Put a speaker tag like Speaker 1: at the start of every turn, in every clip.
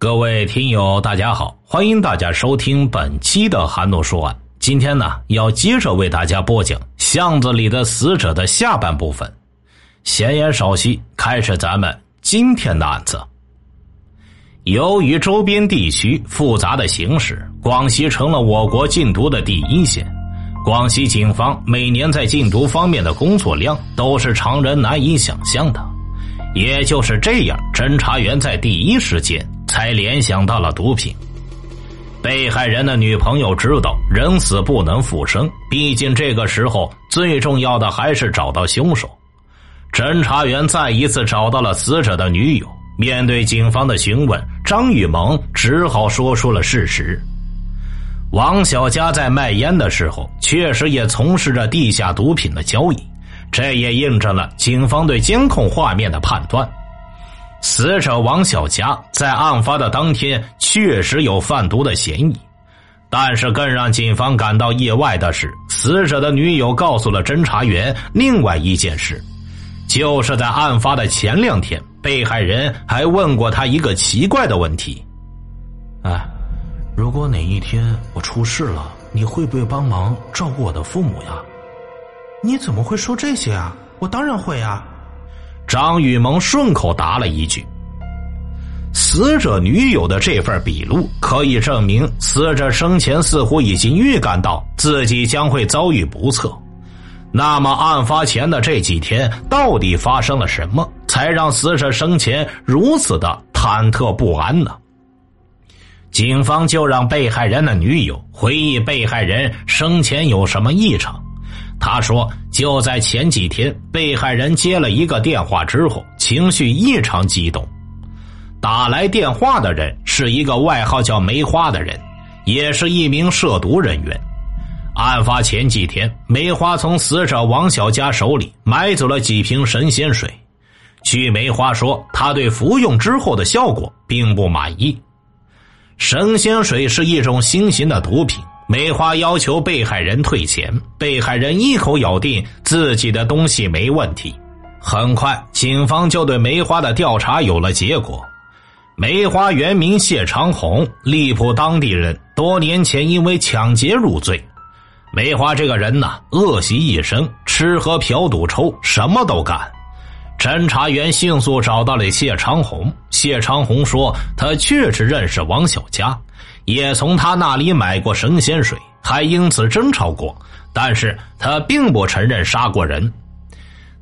Speaker 1: 各位听友，大家好，欢迎大家收听本期的韩诺说案。今天呢，要接着为大家播讲《巷子里的死者》的下半部分。闲言少叙，开始咱们今天的案子。由于周边地区复杂的形势，广西成了我国禁毒的第一线。广西警方每年在禁毒方面的工作量都是常人难以想象的。也就是这样，侦查员在第一时间。才联想到了毒品。被害人的女朋友知道人死不能复生，毕竟这个时候最重要的还是找到凶手。侦查员再一次找到了死者的女友，面对警方的询问，张雨萌只好说出了事实：王小佳在卖烟的时候，确实也从事着地下毒品的交易，这也印证了警方对监控画面的判断。死者王小佳在案发的当天确实有贩毒的嫌疑，但是更让警方感到意外的是，死者的女友告诉了侦查员另外一件事，就是在案发的前两天，被害人还问过他一个奇怪的问题：“
Speaker 2: 哎，如果哪一天我出事了，你会不会帮忙照顾我的父母呀？”“
Speaker 3: 你怎么会说这些啊？我当然会啊。”
Speaker 1: 张雨萌顺口答了一句：“死者女友的这份笔录可以证明，死者生前似乎已经预感到自己将会遭遇不测。那么，案发前的这几天到底发生了什么，才让死者生前如此的忐忑不安呢？”警方就让被害人的女友回忆被害人生前有什么异常。他说：“就在前几天，被害人接了一个电话之后，情绪异常激动。打来电话的人是一个外号叫梅花的人，也是一名涉毒人员。案发前几天，梅花从死者王小佳手里买走了几瓶神仙水。据梅花说，他对服用之后的效果并不满意。神仙水是一种新型的毒品。”梅花要求被害人退钱，被害人一口咬定自己的东西没问题。很快，警方就对梅花的调查有了结果。梅花原名谢长红，荔浦当地人，多年前因为抢劫入罪。梅花这个人呢，恶习一生，吃喝嫖赌抽，什么都干。侦查员迅速找到了谢长红，谢长红说他确实认识王小佳。也从他那里买过神仙水，还因此争吵过，但是他并不承认杀过人。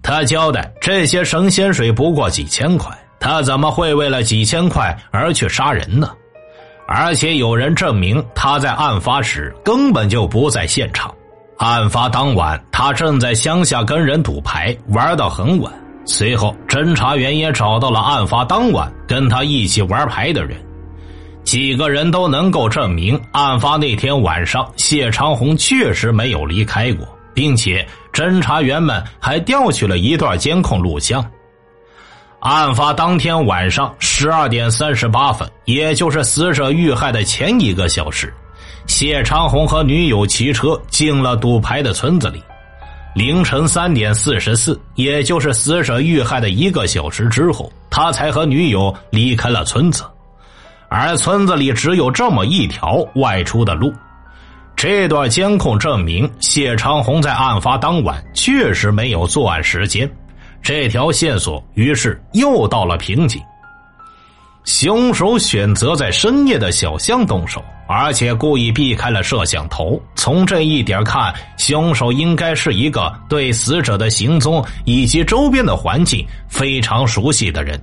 Speaker 1: 他交代这些神仙水不过几千块，他怎么会为了几千块而去杀人呢？而且有人证明他在案发时根本就不在现场。案发当晚，他正在乡下跟人赌牌，玩到很晚。随后，侦查员也找到了案发当晚跟他一起玩牌的人。几个人都能够证明，案发那天晚上，谢长红确实没有离开过，并且侦查员们还调取了一段监控录像。案发当天晚上十二点三十八分，也就是死者遇害的前一个小时，谢长红和女友骑车进了赌牌的村子里。凌晨三点四十四，也就是死者遇害的一个小时之后，他才和女友离开了村子。而村子里只有这么一条外出的路，这段监控证明谢长红在案发当晚确实没有作案时间，这条线索于是又到了瓶颈。凶手选择在深夜的小巷动手，而且故意避开了摄像头。从这一点看，凶手应该是一个对死者的行踪以及周边的环境非常熟悉的人。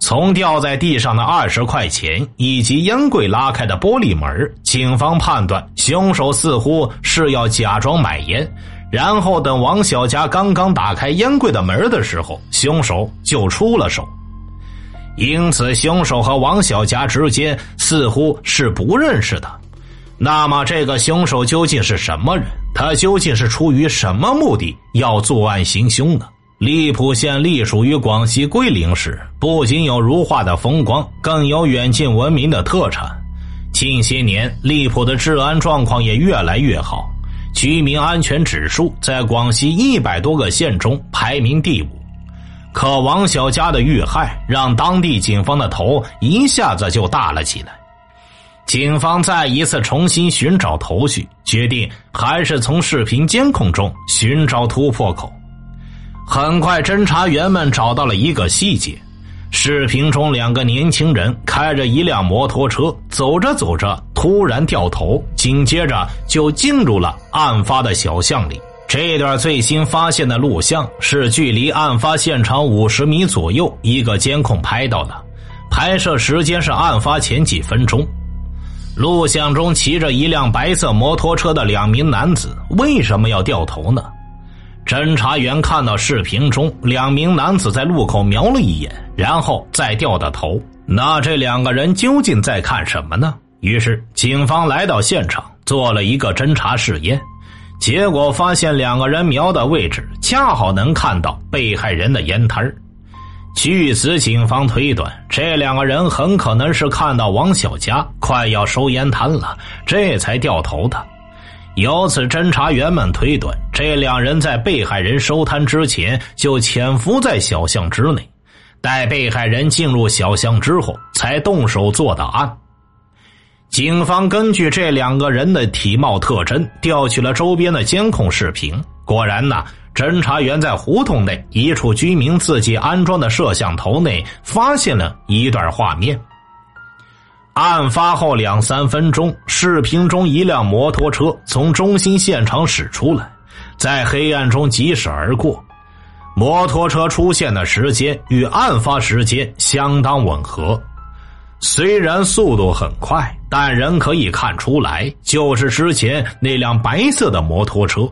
Speaker 1: 从掉在地上的二十块钱以及烟柜拉开的玻璃门，警方判断凶手似乎是要假装买烟，然后等王小佳刚刚打开烟柜的门的时候，凶手就出了手。因此，凶手和王小霞之间似乎是不认识的。那么，这个凶手究竟是什么人？他究竟是出于什么目的要作案行凶呢？荔浦县隶属于广西桂林市，不仅有如画的风光，更有远近闻名的特产。近些年，荔浦的治安状况也越来越好，居民安全指数在广西一百多个县中排名第五。可王小佳的遇害让当地警方的头一下子就大了起来。警方再一次重新寻找头绪，决定还是从视频监控中寻找突破口。很快，侦查员们找到了一个细节：视频中两个年轻人开着一辆摩托车，走着走着突然掉头，紧接着就进入了案发的小巷里。这段最新发现的录像是距离案发现场五十米左右一个监控拍到的，拍摄时间是案发前几分钟。录像中骑着一辆白色摩托车的两名男子为什么要掉头呢？侦查员看到视频中两名男子在路口瞄了一眼，然后再掉的头。那这两个人究竟在看什么呢？于是警方来到现场做了一个侦查试验，结果发现两个人瞄的位置恰好能看到被害人的烟摊。据此，警方推断，这两个人很可能是看到王小佳快要收烟摊了，这才掉头的。由此，侦查员们推断，这两人在被害人收摊之前就潜伏在小巷之内，待被害人进入小巷之后，才动手做的案。警方根据这两个人的体貌特征，调取了周边的监控视频，果然呢。侦查员在胡同内一处居民自己安装的摄像头内发现了一段画面。案发后两三分钟，视频中一辆摩托车从中心现场驶出来，在黑暗中疾驶而过。摩托车出现的时间与案发时间相当吻合，虽然速度很快，但仍可以看出来就是之前那辆白色的摩托车。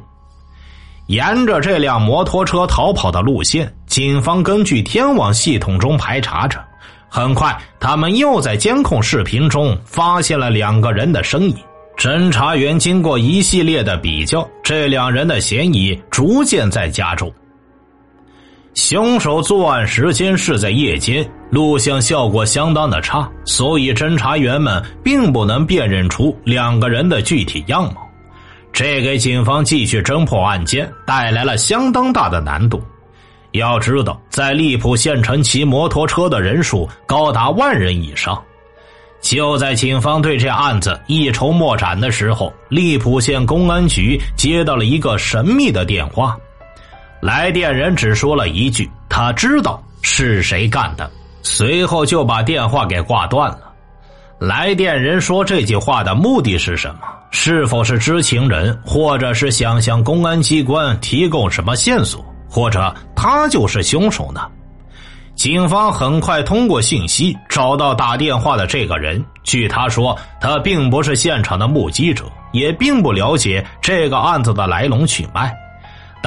Speaker 1: 沿着这辆摩托车逃跑的路线，警方根据天网系统中排查着。很快，他们又在监控视频中发现了两个人的身影。侦查员经过一系列的比较，这两人的嫌疑逐渐在加重。凶手作案时间是在夜间，录像效果相当的差，所以侦查员们并不能辨认出两个人的具体样貌。这给警方继续侦破案件带来了相当大的难度。要知道，在利浦县城骑摩托车的人数高达万人以上。就在警方对这案子一筹莫展的时候，利浦县公安局接到了一个神秘的电话。来电人只说了一句：“他知道是谁干的。”随后就把电话给挂断了。来电人说这句话的目的是什么？是否是知情人，或者是想向公安机关提供什么线索，或者他就是凶手呢？警方很快通过信息找到打电话的这个人。据他说，他并不是现场的目击者，也并不了解这个案子的来龙去脉，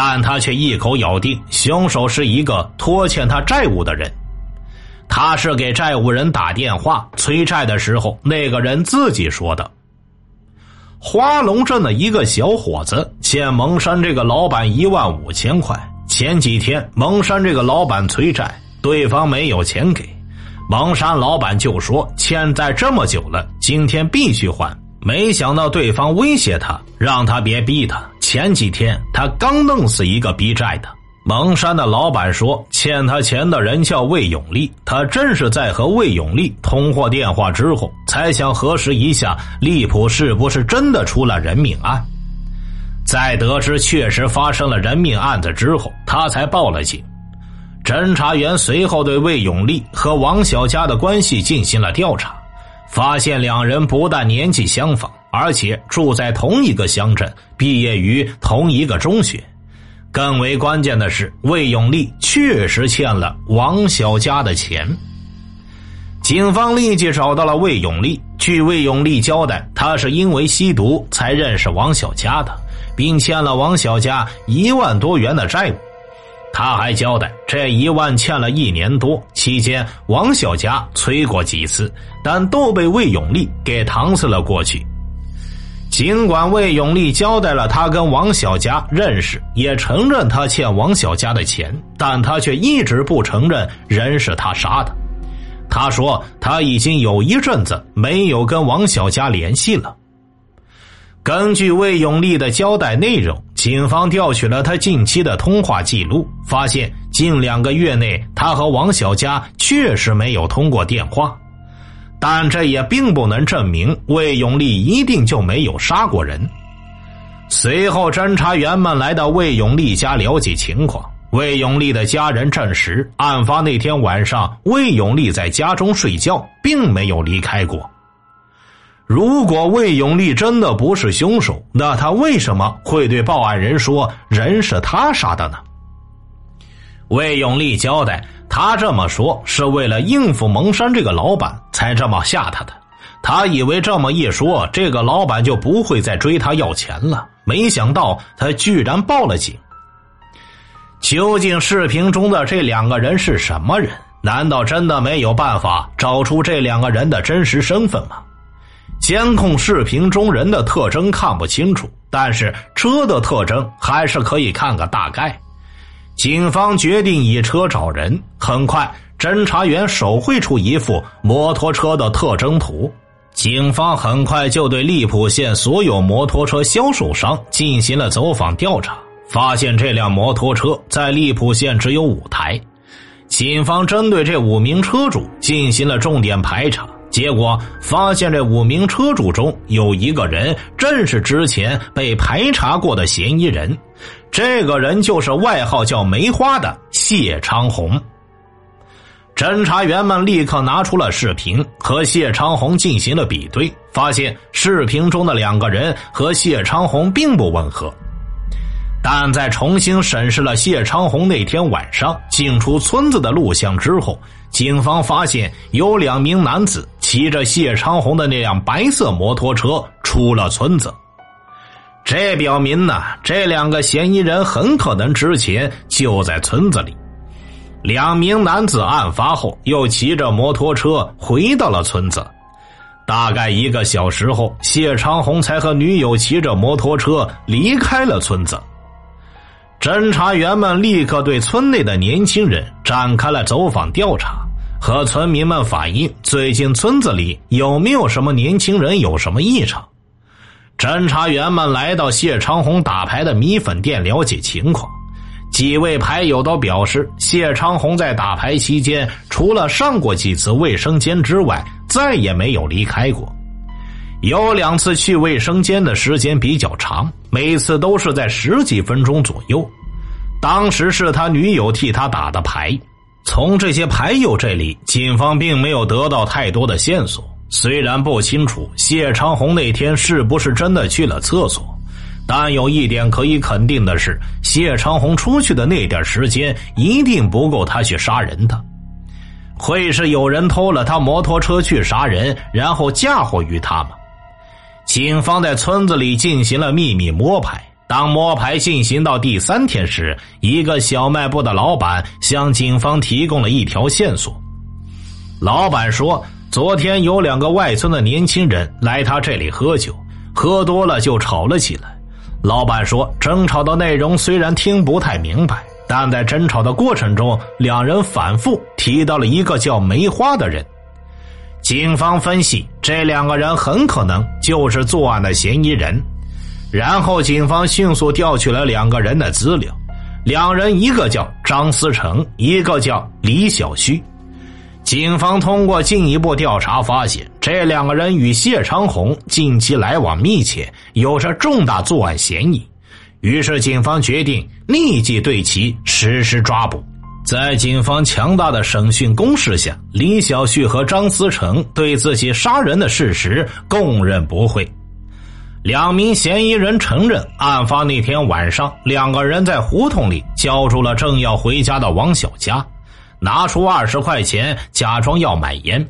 Speaker 1: 但他却一口咬定凶手是一个拖欠他债务的人。他是给债务人打电话催债的时候，那个人自己说的。花龙镇的一个小伙子欠蒙山这个老板一万五千块，前几天蒙山这个老板催债，对方没有钱给，蒙山老板就说欠债这么久了，今天必须还。没想到对方威胁他，让他别逼他。前几天他刚弄死一个逼债的。蒙山的老板说，欠他钱的人叫魏永利，他正是在和魏永利通过电话之后，才想核实一下利普是不是真的出了人命案。在得知确实发生了人命案子之后，他才报了警。侦查员随后对魏永利和王小佳的关系进行了调查，发现两人不但年纪相仿，而且住在同一个乡镇，毕业于同一个中学。更为关键的是，魏永利确实欠了王小佳的钱。警方立即找到了魏永利。据魏永利交代，他是因为吸毒才认识王小佳的，并欠了王小佳一万多元的债务。他还交代，这一万欠了一年多，期间王小佳催过几次，但都被魏永利给搪塞了过去。尽管魏永利交代了他跟王小佳认识，也承认他欠王小佳的钱，但他却一直不承认人是他杀的。他说他已经有一阵子没有跟王小佳联系了。根据魏永利的交代内容，警方调取了他近期的通话记录，发现近两个月内，他和王小佳确实没有通过电话，但这也并不能证明魏永利一定就没有杀过人。随后，侦查员们来到魏永利家了解情况。魏永利的家人证实，案发那天晚上，魏永利在家中睡觉，并没有离开过。如果魏永利真的不是凶手，那他为什么会对报案人说人是他杀的呢？魏永利交代，他这么说是为了应付蒙山这个老板才这么吓他的。他以为这么一说，这个老板就不会再追他要钱了。没想到他居然报了警。究竟视频中的这两个人是什么人？难道真的没有办法找出这两个人的真实身份吗？监控视频中人的特征看不清楚，但是车的特征还是可以看个大概。警方决定以车找人。很快，侦查员手绘出一幅摩托车的特征图。警方很快就对利浦县所有摩托车销售商进行了走访调查，发现这辆摩托车在利浦县只有五台。警方针对这五名车主进行了重点排查，结果发现这五名车主中有一个人正是之前被排查过的嫌疑人。这个人就是外号叫梅花的谢长红。侦查员们立刻拿出了视频和谢长红进行了比对，发现视频中的两个人和谢长红并不吻合。但在重新审视了谢长红那天晚上进出村子的录像之后，警方发现有两名男子骑着谢长红的那辆白色摩托车出了村子。这表明呢，这两个嫌疑人很可能之前就在村子里。两名男子案发后又骑着摩托车回到了村子。大概一个小时后，谢长红才和女友骑着摩托车离开了村子。侦查员们立刻对村内的年轻人展开了走访调查，和村民们反映最近村子里有没有什么年轻人有什么异常。侦查员们来到谢长红打牌的米粉店了解情况，几位牌友都表示，谢长红在打牌期间除了上过几次卫生间之外，再也没有离开过。有两次去卫生间的时间比较长，每次都是在十几分钟左右。当时是他女友替他打的牌，从这些牌友这里，警方并没有得到太多的线索。虽然不清楚谢长红那天是不是真的去了厕所，但有一点可以肯定的是，谢长红出去的那点时间一定不够他去杀人的。会是有人偷了他摩托车去杀人，然后嫁祸于他吗？警方在村子里进行了秘密摸排。当摸排进行到第三天时，一个小卖部的老板向警方提供了一条线索。老板说。昨天有两个外村的年轻人来他这里喝酒，喝多了就吵了起来。老板说，争吵的内容虽然听不太明白，但在争吵的过程中，两人反复提到了一个叫梅花的人。警方分析，这两个人很可能就是作案的嫌疑人。然后，警方迅速调取了两个人的资料，两人一个叫张思成，一个叫李小旭。警方通过进一步调查发现，这两个人与谢长红近期来往密切，有着重大作案嫌疑。于是，警方决定立即对其实施抓捕。在警方强大的审讯攻势下，李小旭和张思成对自己杀人的事实供认不讳。两名嫌疑人承认，案发那天晚上，两个人在胡同里叫住了正要回家的王小佳。拿出二十块钱，假装要买烟，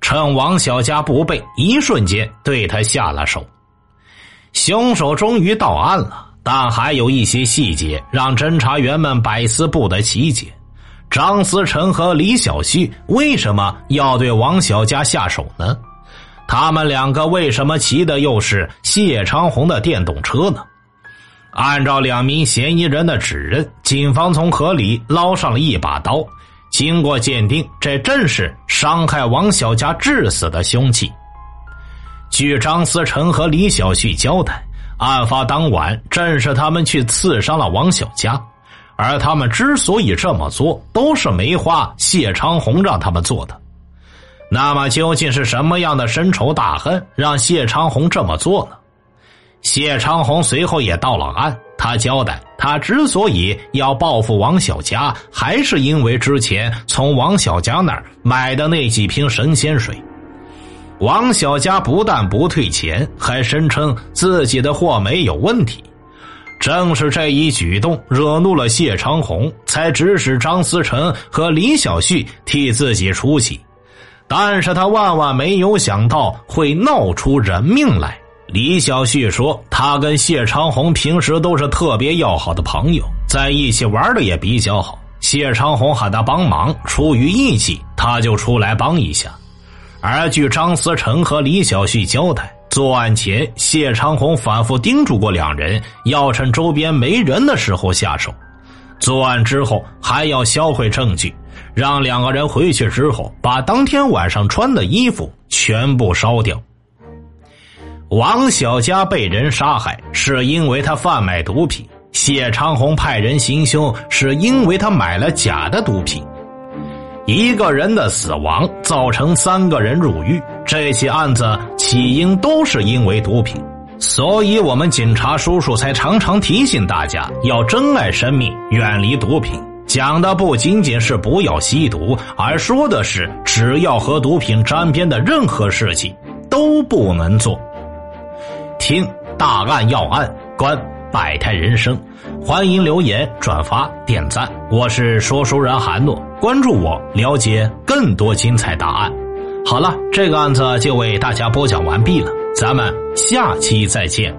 Speaker 1: 趁王小佳不备，一瞬间对他下了手。凶手终于到案了，但还有一些细节让侦查员们百思不得其解：张思成和李小旭为什么要对王小佳下手呢？他们两个为什么骑的又是谢长红的电动车呢？按照两名嫌疑人的指认，警方从河里捞上了一把刀。经过鉴定，这正是伤害王小佳致死的凶器。据张思成和李小旭交代，案发当晚正是他们去刺伤了王小佳，而他们之所以这么做，都是梅花谢长红让他们做的。那么，究竟是什么样的深仇大恨让谢长红这么做呢？谢长红随后也到了案，他交代，他之所以要报复王小佳，还是因为之前从王小佳那儿买的那几瓶神仙水。王小佳不但不退钱，还声称自己的货没有问题。正是这一举动惹怒了谢长红，才指使张思成和李小旭替自己出气。但是他万万没有想到会闹出人命来。李小旭说：“他跟谢长红平时都是特别要好的朋友，在一起玩的也比较好。谢长红喊他帮忙，出于义气，他就出来帮一下。而据张思成和李小旭交代，作案前谢长红反复叮嘱过两人，要趁周边没人的时候下手。作案之后还要销毁证据，让两个人回去之后把当天晚上穿的衣服全部烧掉。”王小佳被人杀害，是因为他贩卖毒品；谢长红派人行凶，是因为他买了假的毒品。一个人的死亡造成三个人入狱，这起案子起因都是因为毒品，所以我们警察叔叔才常常提醒大家要珍爱生命，远离毒品。讲的不仅仅是不要吸毒，而说的是只要和毒品沾边的任何事情都不能做。听大案要案，观百态人生，欢迎留言、转发、点赞。我是说书人韩诺，关注我，了解更多精彩答案。好了，这个案子就为大家播讲完毕了，咱们下期再见。